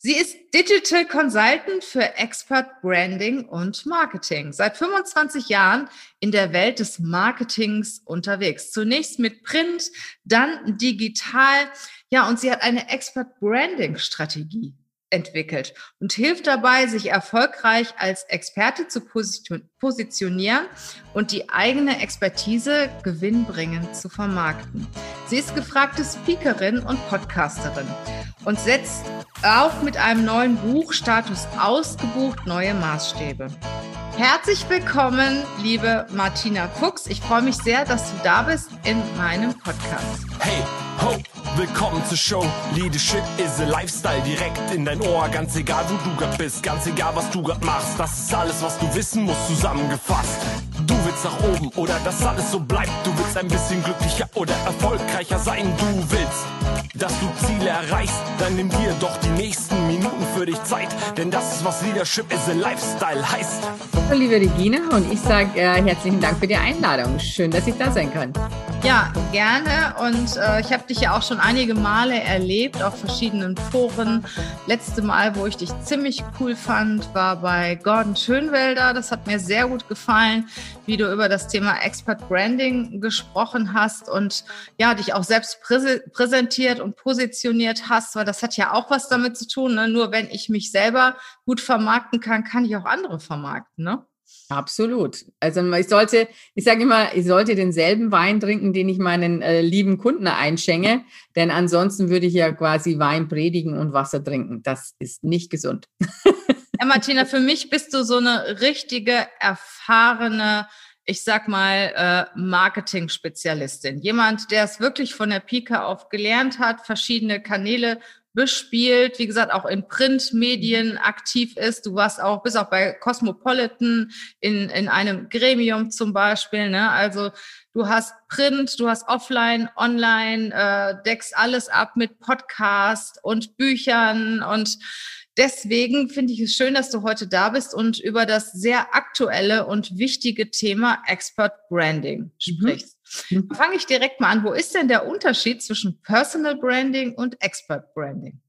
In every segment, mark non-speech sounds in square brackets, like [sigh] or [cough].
Sie ist Digital Consultant für Expert Branding und Marketing. Seit 25 Jahren in der Welt des Marketings unterwegs. Zunächst mit Print, dann digital. Ja, und sie hat eine Expert Branding Strategie entwickelt und hilft dabei, sich erfolgreich als Experte zu positionieren und die eigene Expertise gewinnbringend zu vermarkten. Sie ist gefragte Speakerin und Podcasterin und setzt auch mit einem neuen Buch Status ausgebucht neue Maßstäbe. Herzlich willkommen, liebe Martina Fuchs. Ich freue mich sehr, dass du da bist in meinem Podcast. Hey, ho, willkommen zur Show. Leadership is a Lifestyle direkt in dein Ohr. Ganz egal, wo du grad bist, ganz egal, was du grad machst. Das ist alles, was du wissen musst, zusammengefasst. Willst nach oben oder dass alles so bleibt. Du willst ein bisschen glücklicher oder erfolgreicher sein. Du willst, dass du Ziele erreichst. Dann nimm dir doch die nächsten Minuten für dich Zeit. Denn das ist, was Leadership is a Lifestyle heißt. Liebe Regina, und ich sage äh, herzlichen Dank für die Einladung. Schön, dass ich da sein kann. Ja, gerne. Und äh, ich habe dich ja auch schon einige Male erlebt auf verschiedenen Foren. Letzte Mal, wo ich dich ziemlich cool fand, war bei Gordon Schönwelder. Das hat mir sehr gut gefallen, wie du über das Thema Expert Branding gesprochen hast und ja, dich auch selbst präse präsentiert und positioniert hast, weil das hat ja auch was damit zu tun. Ne? Nur wenn ich mich selber gut vermarkten kann, kann ich auch andere vermarkten. Ne? Absolut. Also ich sollte, ich sage immer, ich sollte denselben Wein trinken, den ich meinen äh, lieben Kunden einschenke, denn ansonsten würde ich ja quasi Wein predigen und Wasser trinken. Das ist nicht gesund. Ja, Martina, für mich bist du so eine richtige, erfahrene, ich sag mal, äh, Marketing-Spezialistin. Jemand, der es wirklich von der Pike auf gelernt hat, verschiedene Kanäle bespielt, wie gesagt, auch in Printmedien aktiv ist. Du warst auch, bis auch bei Cosmopolitan in, in einem Gremium zum Beispiel. Ne? Also du hast Print, du hast Offline, Online, äh, deckst alles ab mit Podcast und Büchern und Deswegen finde ich es schön, dass du heute da bist und über das sehr aktuelle und wichtige Thema Expert Branding mhm. sprichst. Mhm. Fange ich direkt mal an. Wo ist denn der Unterschied zwischen Personal Branding und Expert Branding?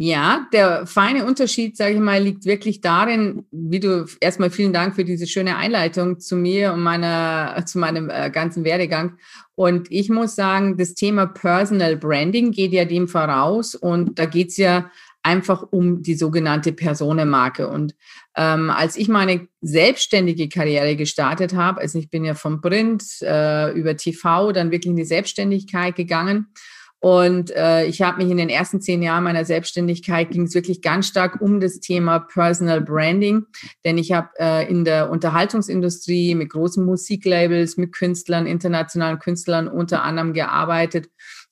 Ja, der feine Unterschied, sage ich mal, liegt wirklich darin, wie du erstmal vielen Dank für diese schöne Einleitung zu mir und meiner, zu meinem äh, ganzen Werdegang. Und ich muss sagen, das Thema Personal Branding geht ja dem voraus und da geht es ja einfach um die sogenannte Personenmarke. Und ähm, als ich meine selbstständige Karriere gestartet habe, also ich bin ja vom Print äh, über TV dann wirklich in die Selbstständigkeit gegangen. Und äh, ich habe mich in den ersten zehn Jahren meiner Selbstständigkeit ging es wirklich ganz stark um das Thema Personal Branding, denn ich habe äh, in der Unterhaltungsindustrie mit großen Musiklabels, mit Künstlern, internationalen Künstlern unter anderem gearbeitet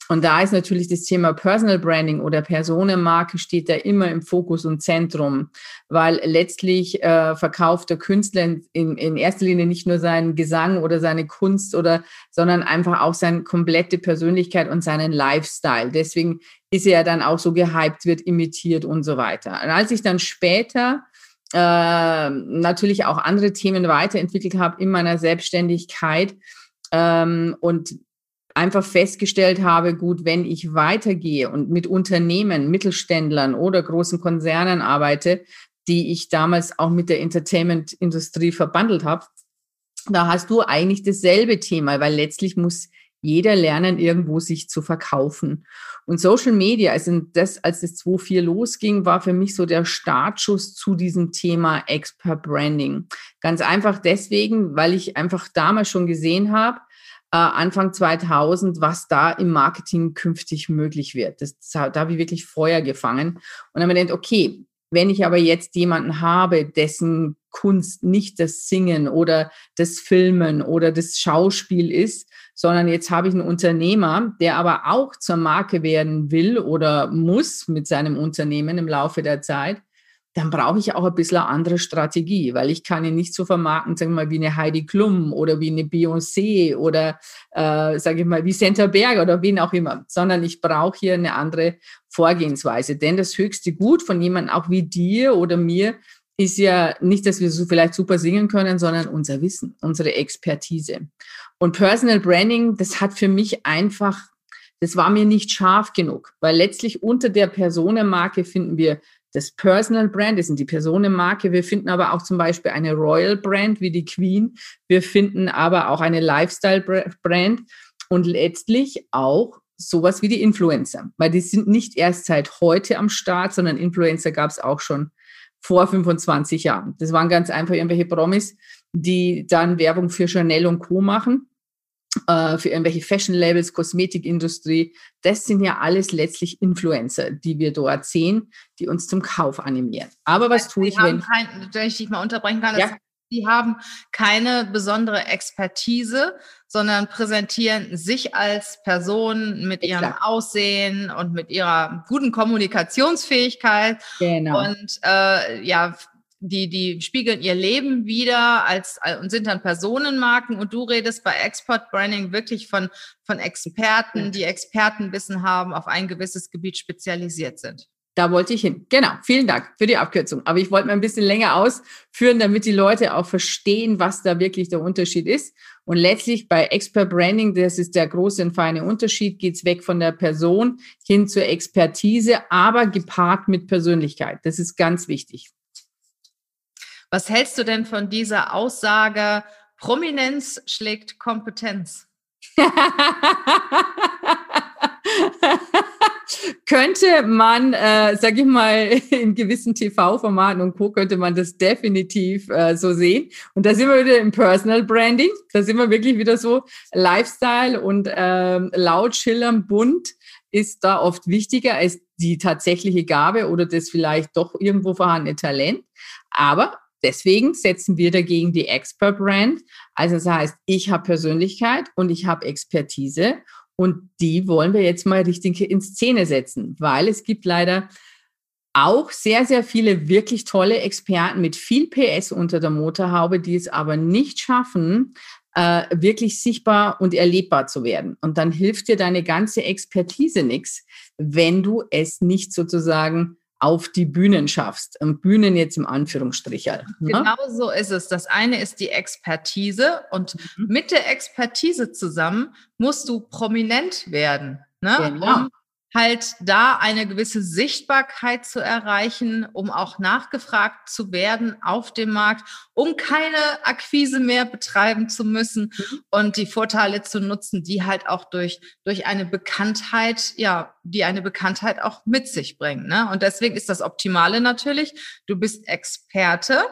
und da ist natürlich das Thema Personal Branding oder Personenmarke steht da immer im Fokus und Zentrum, weil letztlich äh, verkauft der Künstler in, in erster Linie nicht nur seinen Gesang oder seine Kunst oder, sondern einfach auch seine komplette Persönlichkeit und seinen Lifestyle. Deswegen ist er dann auch so gehypt, wird imitiert und so weiter. Und als ich dann später äh, natürlich auch andere Themen weiterentwickelt habe in meiner Selbstständigkeit, ähm, und einfach festgestellt habe, gut, wenn ich weitergehe und mit Unternehmen, Mittelständlern oder großen Konzernen arbeite, die ich damals auch mit der Entertainment-Industrie verbandelt habe, da hast du eigentlich dasselbe Thema, weil letztlich muss jeder lernen, irgendwo sich zu verkaufen. Und Social Media, also das, als das 2.4 losging, war für mich so der Startschuss zu diesem Thema Expert Branding. Ganz einfach deswegen, weil ich einfach damals schon gesehen habe, Anfang 2000, was da im Marketing künftig möglich wird. Das, da habe ich wirklich Feuer gefangen. Und dann habe ich gedacht, okay, wenn ich aber jetzt jemanden habe, dessen Kunst nicht das Singen oder das Filmen oder das Schauspiel ist, sondern jetzt habe ich einen Unternehmer, der aber auch zur Marke werden will oder muss mit seinem Unternehmen im Laufe der Zeit, dann brauche ich auch ein bisschen eine andere Strategie, weil ich kann ihn nicht so vermarkten, sagen wir mal, wie eine Heidi Klum oder wie eine Beyoncé oder, äh, sage ich mal, wie Senta Berger oder wen auch immer, sondern ich brauche hier eine andere Vorgehensweise. Denn das höchste Gut von jemandem auch wie dir oder mir ist ja nicht, dass wir so vielleicht super singen können, sondern unser Wissen, unsere Expertise. Und Personal Branding, das hat für mich einfach das war mir nicht scharf genug, weil letztlich unter der Personenmarke finden wir das Personal Brand, das sind die Personenmarke. Wir finden aber auch zum Beispiel eine Royal Brand wie die Queen. Wir finden aber auch eine Lifestyle Brand und letztlich auch sowas wie die Influencer, weil die sind nicht erst seit heute am Start, sondern Influencer gab es auch schon vor 25 Jahren. Das waren ganz einfach irgendwelche Promis, die dann Werbung für Chanel und Co. machen, äh, für irgendwelche Fashion-Labels, Kosmetikindustrie. Das sind ja alles letztlich Influencer, die wir dort sehen, die uns zum Kauf animieren. Aber was tue ich, wenn... Kein, wenn ich dich mal unterbrechen kann, ja. Die haben keine besondere Expertise, sondern präsentieren sich als Person mit ihrem Exakt. Aussehen und mit ihrer guten Kommunikationsfähigkeit. Genau. Und äh, ja, die, die spiegeln ihr Leben wieder als, und sind dann Personenmarken und du redest bei Export Branding wirklich von, von Experten, die Expertenwissen haben, auf ein gewisses Gebiet spezialisiert sind. Da wollte ich hin. Genau. Vielen Dank für die Abkürzung. Aber ich wollte mal ein bisschen länger ausführen, damit die Leute auch verstehen, was da wirklich der Unterschied ist. Und letztlich bei Expert Branding, das ist der große und feine Unterschied, geht es weg von der Person hin zur Expertise, aber gepaart mit Persönlichkeit. Das ist ganz wichtig. Was hältst du denn von dieser Aussage, Prominenz schlägt Kompetenz? [laughs] könnte man, äh, sag ich mal, [laughs] in gewissen TV-Formaten und Co. könnte man das definitiv äh, so sehen. Und da sind wir wieder im Personal Branding. Da sind wir wirklich wieder so Lifestyle und ähm, laut, schillern, bunt ist da oft wichtiger als die tatsächliche Gabe oder das vielleicht doch irgendwo vorhandene Talent. Aber deswegen setzen wir dagegen die Expert Brand. Also das heißt, ich habe Persönlichkeit und ich habe Expertise und die wollen wir jetzt mal richtig in Szene setzen, weil es gibt leider auch sehr, sehr viele wirklich tolle Experten mit viel PS unter der Motorhaube, die es aber nicht schaffen, äh, wirklich sichtbar und erlebbar zu werden. Und dann hilft dir deine ganze Expertise nichts, wenn du es nicht sozusagen auf die Bühnen schaffst. Und Bühnen jetzt im Anführungsstrich. Ne? Genau so ist es. Das eine ist die Expertise und mhm. mit der Expertise zusammen musst du prominent werden, ne? Genau. um halt da eine gewisse Sichtbarkeit zu erreichen, um auch nachgefragt zu werden auf dem Markt, um keine Akquise mehr betreiben zu müssen und die Vorteile zu nutzen, die halt auch durch, durch eine Bekanntheit, ja, die eine Bekanntheit auch mit sich bringen. Ne? Und deswegen ist das Optimale natürlich, du bist Experte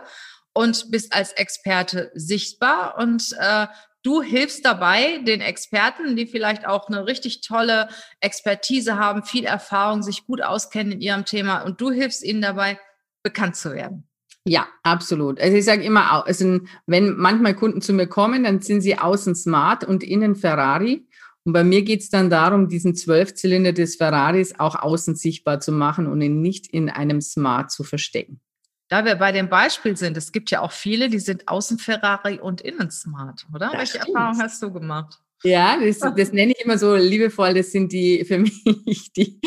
und bist als Experte sichtbar und äh, Du hilfst dabei, den Experten, die vielleicht auch eine richtig tolle Expertise haben, viel Erfahrung, sich gut auskennen in ihrem Thema und du hilfst ihnen dabei, bekannt zu werden. Ja, absolut. Also ich sage immer, also wenn manchmal Kunden zu mir kommen, dann sind sie außen smart und innen Ferrari. Und bei mir geht es dann darum, diesen Zwölfzylinder des Ferraris auch außen sichtbar zu machen und ihn nicht in einem Smart zu verstecken. Da wir bei dem Beispiel sind, es gibt ja auch viele, die sind außen Ferrari und innen smart, oder? Das Welche stimmt. Erfahrung hast du gemacht? Ja, das, das, nenne ich immer so liebevoll, das sind die für [laughs] mich die,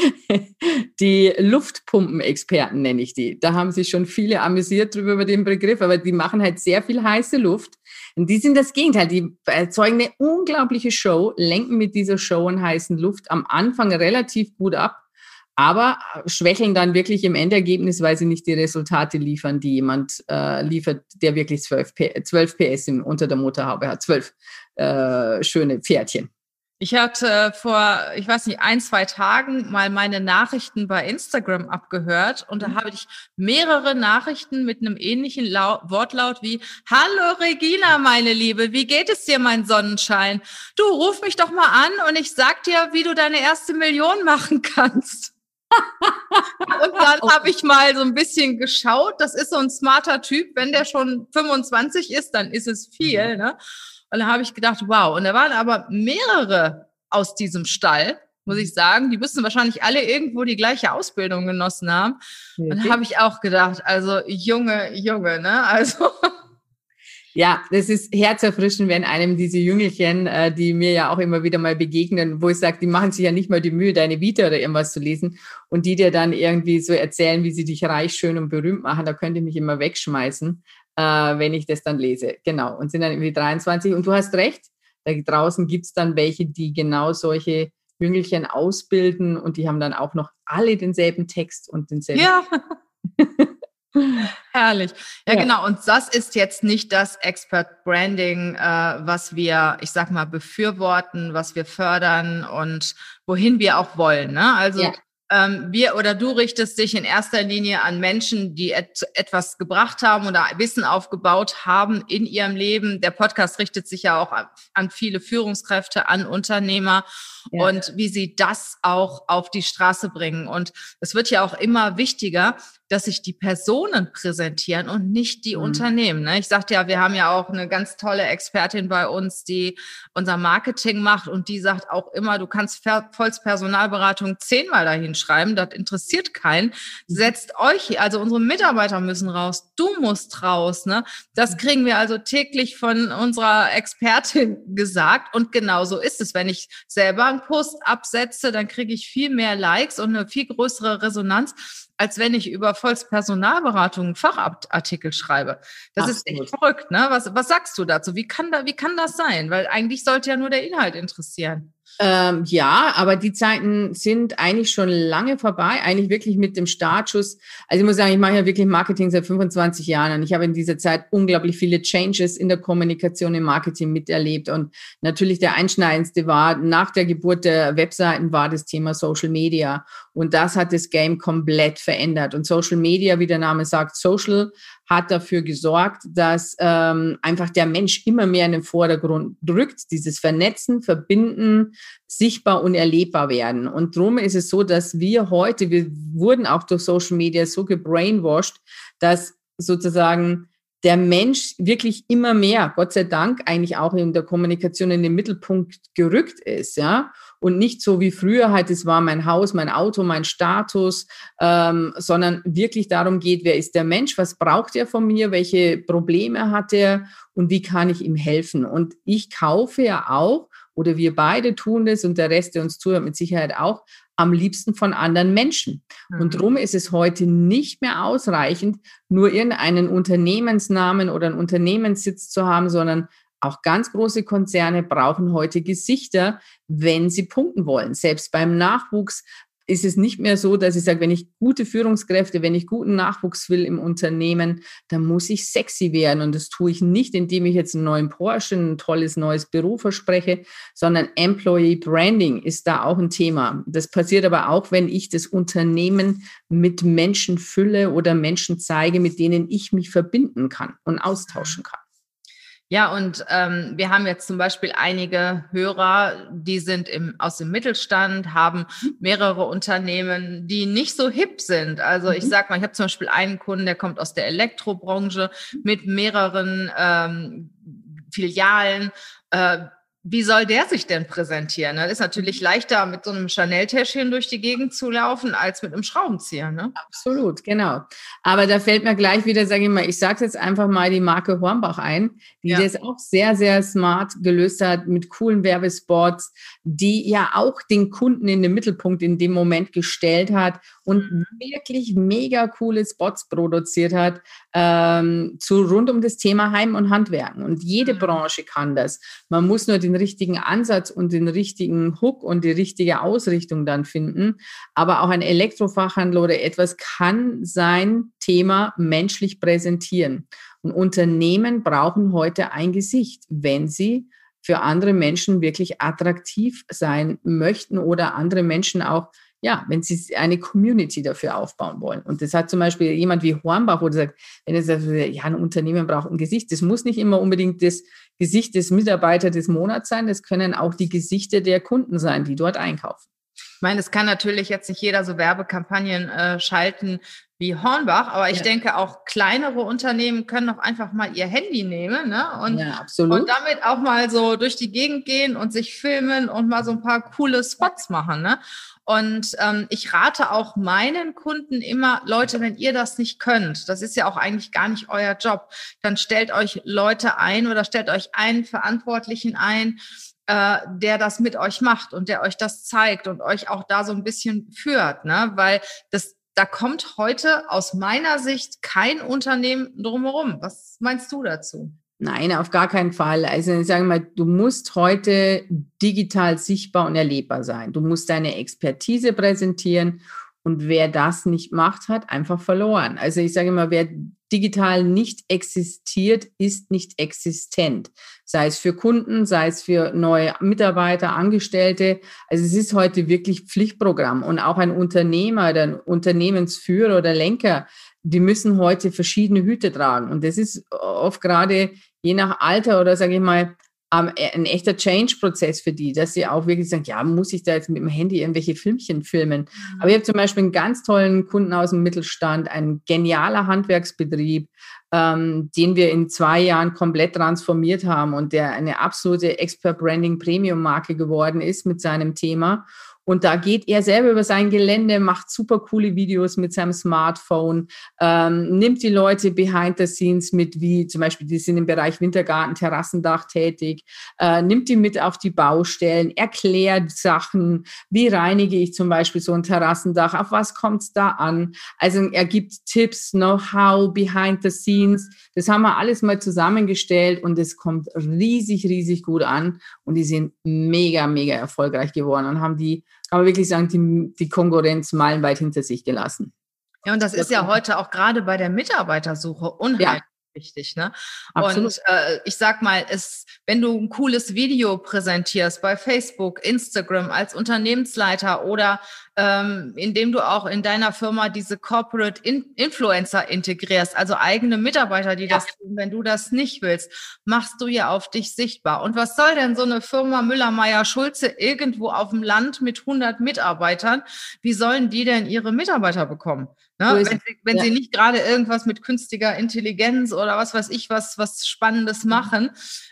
die Luftpumpenexperten, nenne ich die. Da haben sich schon viele amüsiert drüber über den Begriff, aber die machen halt sehr viel heiße Luft. Und die sind das Gegenteil, die erzeugen eine unglaubliche Show, lenken mit dieser Show und heißen Luft am Anfang relativ gut ab aber schwächeln dann wirklich im Endergebnis, weil sie nicht die Resultate liefern, die jemand äh, liefert, der wirklich 12, P 12 PS im, unter der Motorhaube hat. 12 äh, schöne Pferdchen. Ich hatte vor, ich weiß nicht, ein, zwei Tagen mal meine Nachrichten bei Instagram abgehört und da mhm. habe ich mehrere Nachrichten mit einem ähnlichen Lau Wortlaut wie Hallo Regina, meine Liebe, wie geht es dir, mein Sonnenschein? Du ruf mich doch mal an und ich sag dir, wie du deine erste Million machen kannst. [laughs] Und dann habe ich mal so ein bisschen geschaut. Das ist so ein smarter Typ. Wenn der schon 25 ist, dann ist es viel. Mhm. Ne? Und dann habe ich gedacht, wow. Und da waren aber mehrere aus diesem Stall, muss ich sagen. Die müssen wahrscheinlich alle irgendwo die gleiche Ausbildung genossen haben. Und dann habe ich auch gedacht, also Junge, Junge, ne? Also [laughs] Ja, das ist herzerfrischend, wenn einem diese Jüngelchen, äh, die mir ja auch immer wieder mal begegnen, wo ich sage, die machen sich ja nicht mal die Mühe, deine Vita oder irgendwas zu lesen und die dir dann irgendwie so erzählen, wie sie dich reich, schön und berühmt machen, da könnte ich mich immer wegschmeißen, äh, wenn ich das dann lese. Genau. Und sind dann irgendwie 23. Und du hast recht, da draußen gibt's dann welche, die genau solche Jüngelchen ausbilden und die haben dann auch noch alle denselben Text und denselben. Ja. [laughs] [laughs] Herrlich. Ja, ja, genau. Und das ist jetzt nicht das Expert Branding, äh, was wir, ich sag mal, befürworten, was wir fördern und wohin wir auch wollen. Ne? Also ja ähm, wir oder du richtest dich in erster Linie an Menschen, die et etwas gebracht haben oder Wissen aufgebaut haben in ihrem Leben. Der Podcast richtet sich ja auch an, an viele Führungskräfte, an Unternehmer ja. und wie sie das auch auf die Straße bringen. Und es wird ja auch immer wichtiger, dass sich die Personen präsentieren und nicht die mhm. Unternehmen. Ne? Ich sagte ja, wir haben ja auch eine ganz tolle Expertin bei uns, die unser Marketing macht und die sagt auch immer, du kannst Volkspersonalberatung zehnmal dahin schreiben, das interessiert keinen. Mhm. Setzt euch, also unsere Mitarbeiter müssen raus, du musst raus. Ne? Das mhm. kriegen wir also täglich von unserer Expertin gesagt und genau so ist es. Wenn ich selber einen Post absetze, dann kriege ich viel mehr Likes und eine viel größere Resonanz, als wenn ich über Volkspersonalberatung Fachartikel schreibe. Das Absolut. ist echt verrückt, ne? Was, was sagst du dazu? Wie kann, da, wie kann das sein? Weil eigentlich sollte ja nur der Inhalt interessieren. Ähm, ja, aber die Zeiten sind eigentlich schon lange vorbei, eigentlich wirklich mit dem Startschuss. Also ich muss sagen, ich mache ja wirklich Marketing seit 25 Jahren und ich habe in dieser Zeit unglaublich viele Changes in der Kommunikation im Marketing miterlebt. Und natürlich der einschneidendste war, nach der Geburt der Webseiten war das Thema Social Media. Und das hat das Game komplett verändert. Und Social Media, wie der Name sagt, Social hat dafür gesorgt, dass ähm, einfach der Mensch immer mehr in den Vordergrund drückt, dieses Vernetzen, Verbinden, sichtbar und erlebbar werden. Und darum ist es so, dass wir heute, wir wurden auch durch Social Media so gebrainwashed, dass sozusagen der Mensch wirklich immer mehr, Gott sei Dank, eigentlich auch in der Kommunikation in den Mittelpunkt gerückt ist, ja. Und nicht so wie früher halt, es war mein Haus, mein Auto, mein Status, ähm, sondern wirklich darum geht, wer ist der Mensch, was braucht er von mir, welche Probleme hat er und wie kann ich ihm helfen. Und ich kaufe ja auch, oder wir beide tun das und der Rest, der uns zuhört, mit Sicherheit auch, am liebsten von anderen Menschen. Mhm. Und darum ist es heute nicht mehr ausreichend, nur irgendeinen Unternehmensnamen oder einen Unternehmenssitz zu haben, sondern auch ganz große Konzerne brauchen heute Gesichter, wenn sie punkten wollen. Selbst beim Nachwuchs ist es nicht mehr so, dass ich sage, wenn ich gute Führungskräfte, wenn ich guten Nachwuchs will im Unternehmen, dann muss ich sexy werden. Und das tue ich nicht, indem ich jetzt einen neuen Porsche, ein tolles neues Büro verspreche, sondern Employee Branding ist da auch ein Thema. Das passiert aber auch, wenn ich das Unternehmen mit Menschen fülle oder Menschen zeige, mit denen ich mich verbinden kann und austauschen kann. Ja, und ähm, wir haben jetzt zum Beispiel einige Hörer, die sind im, aus dem Mittelstand, haben mehrere Unternehmen, die nicht so hip sind. Also ich mhm. sag mal, ich habe zum Beispiel einen Kunden, der kommt aus der Elektrobranche mit mehreren ähm, Filialen. Äh, wie soll der sich denn präsentieren? Das ist natürlich mhm. leichter, mit so einem Chanel-Täschchen durch die Gegend zu laufen, als mit einem Schraubenzieher. Ne? Absolut, genau. Aber da fällt mir gleich wieder, sage ich mal, ich sage jetzt einfach mal die Marke Hornbach ein, die ja. das auch sehr, sehr smart gelöst hat mit coolen Werbespots, die ja auch den Kunden in den Mittelpunkt in dem Moment gestellt hat und mhm. wirklich mega coole Spots produziert hat ähm, zu rund um das Thema Heim und Handwerken. Und jede mhm. Branche kann das. Man muss nur den richtigen Ansatz und den richtigen Hook und die richtige Ausrichtung dann finden. Aber auch ein Elektrofachhandel oder etwas kann sein Thema menschlich präsentieren. Und Unternehmen brauchen heute ein Gesicht, wenn sie für andere Menschen wirklich attraktiv sein möchten oder andere Menschen auch ja, wenn sie eine Community dafür aufbauen wollen. Und das hat zum Beispiel jemand wie Hornbach, oder sagt, wenn er sagt, ja, ein Unternehmen braucht ein Gesicht, das muss nicht immer unbedingt das Gesicht des Mitarbeiters des Monats sein, das können auch die Gesichter der Kunden sein, die dort einkaufen. Ich meine, es kann natürlich jetzt nicht jeder so Werbekampagnen äh, schalten wie Hornbach, aber ich ja. denke auch kleinere Unternehmen können auch einfach mal ihr Handy nehmen ne? und, ja, und damit auch mal so durch die Gegend gehen und sich filmen und mal so ein paar coole Spots machen. Ne? Und ähm, ich rate auch meinen Kunden immer, Leute, wenn ihr das nicht könnt, das ist ja auch eigentlich gar nicht euer Job, dann stellt euch Leute ein oder stellt euch einen Verantwortlichen ein, äh, der das mit euch macht und der euch das zeigt und euch auch da so ein bisschen führt, ne? Weil das da kommt heute aus meiner Sicht kein Unternehmen drumherum. Was meinst du dazu? Nein, auf gar keinen Fall. Also ich sage mal, du musst heute digital sichtbar und erlebbar sein. Du musst deine Expertise präsentieren und wer das nicht macht, hat einfach verloren. Also ich sage immer, wer digital nicht existiert, ist nicht existent. Sei es für Kunden, sei es für neue Mitarbeiter, Angestellte. Also es ist heute wirklich Pflichtprogramm und auch ein Unternehmer, der Unternehmensführer oder Lenker, die müssen heute verschiedene Hüte tragen. Und das ist oft gerade je nach Alter oder sage ich mal, ein echter Change-Prozess für die, dass sie auch wirklich sagen, ja, muss ich da jetzt mit dem Handy irgendwelche Filmchen filmen? Mhm. Aber ich habe zum Beispiel einen ganz tollen Kunden aus dem Mittelstand, ein genialer Handwerksbetrieb, ähm, den wir in zwei Jahren komplett transformiert haben und der eine absolute Expert Branding Premium Marke geworden ist mit seinem Thema. Und da geht er selber über sein Gelände, macht super coole Videos mit seinem Smartphone, ähm, nimmt die Leute behind the scenes mit, wie zum Beispiel, die sind im Bereich Wintergarten, Terrassendach tätig, äh, nimmt die mit auf die Baustellen, erklärt Sachen, wie reinige ich zum Beispiel so ein Terrassendach, auf was kommt es da an? Also er gibt Tipps, Know-how, behind the scenes. Das haben wir alles mal zusammengestellt und es kommt riesig, riesig gut an. Und die sind mega, mega erfolgreich geworden und haben die man wirklich sagen, die, die Konkurrenz meilenweit hinter sich gelassen. Ja, und das, das ist ja heute auch gerade bei der Mitarbeitersuche unheimlich ja wichtig. Ne? Und äh, ich sag mal, es, wenn du ein cooles Video präsentierst bei Facebook, Instagram als Unternehmensleiter oder ähm, indem du auch in deiner Firma diese Corporate in Influencer integrierst, also eigene Mitarbeiter, die ja. das tun, wenn du das nicht willst, machst du ja auf dich sichtbar. Und was soll denn so eine Firma Müller-Meyer-Schulze irgendwo auf dem Land mit 100 Mitarbeitern, wie sollen die denn ihre Mitarbeiter bekommen? Ne? Wenn, sie, wenn ja. sie nicht gerade irgendwas mit künstlicher Intelligenz oder was weiß ich, was, was Spannendes mhm. machen.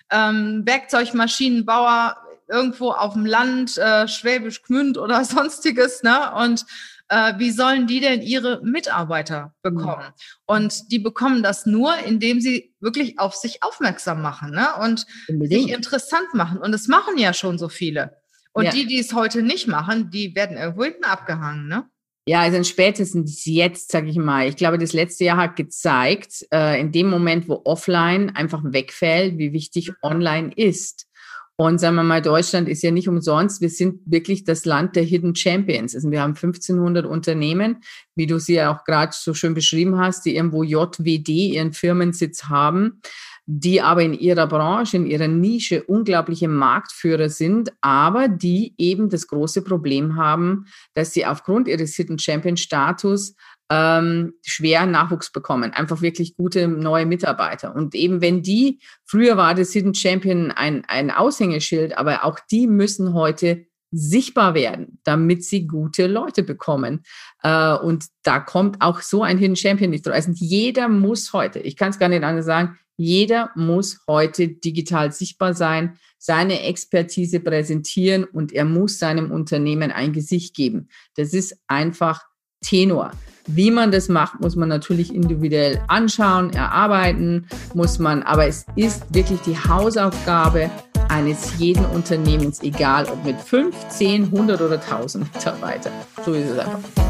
Ähm, Werkzeugmaschinenbauer irgendwo auf dem Land, äh, Schwäbisch Gmünd oder [laughs] sonstiges, ne? Und äh, wie sollen die denn ihre Mitarbeiter bekommen? Mhm. Und die bekommen das nur, indem sie wirklich auf sich aufmerksam machen ne? und Unbedingt. sich interessant machen. Und es machen ja schon so viele. Und ja. die, die es heute nicht machen, die werden irgendwo hinten abgehangen. Ne? Ja, also spätestens jetzt, sage ich mal. Ich glaube, das letzte Jahr hat gezeigt, äh, in dem Moment, wo offline einfach wegfällt, wie wichtig online ist. Und sagen wir mal, Deutschland ist ja nicht umsonst. Wir sind wirklich das Land der Hidden Champions. Also wir haben 1500 Unternehmen, wie du sie ja auch gerade so schön beschrieben hast, die irgendwo JWD ihren Firmensitz haben die aber in ihrer Branche, in ihrer Nische unglaubliche Marktführer sind, aber die eben das große Problem haben, dass sie aufgrund ihres Hidden Champion Status ähm, schwer Nachwuchs bekommen, einfach wirklich gute neue Mitarbeiter. Und eben wenn die, früher war das Hidden Champion ein, ein Aushängeschild, aber auch die müssen heute sichtbar werden, damit sie gute Leute bekommen. Äh, und da kommt auch so ein Hidden Champion nicht drauf. Also jeder muss heute, ich kann es gar nicht anders sagen, jeder muss heute digital sichtbar sein, seine Expertise präsentieren und er muss seinem Unternehmen ein Gesicht geben. Das ist einfach Tenor. Wie man das macht, muss man natürlich individuell anschauen, erarbeiten, muss man, aber es ist wirklich die Hausaufgabe eines jeden Unternehmens, egal ob mit 5, 10, 100 oder 1000 Mitarbeitern. So ist es einfach.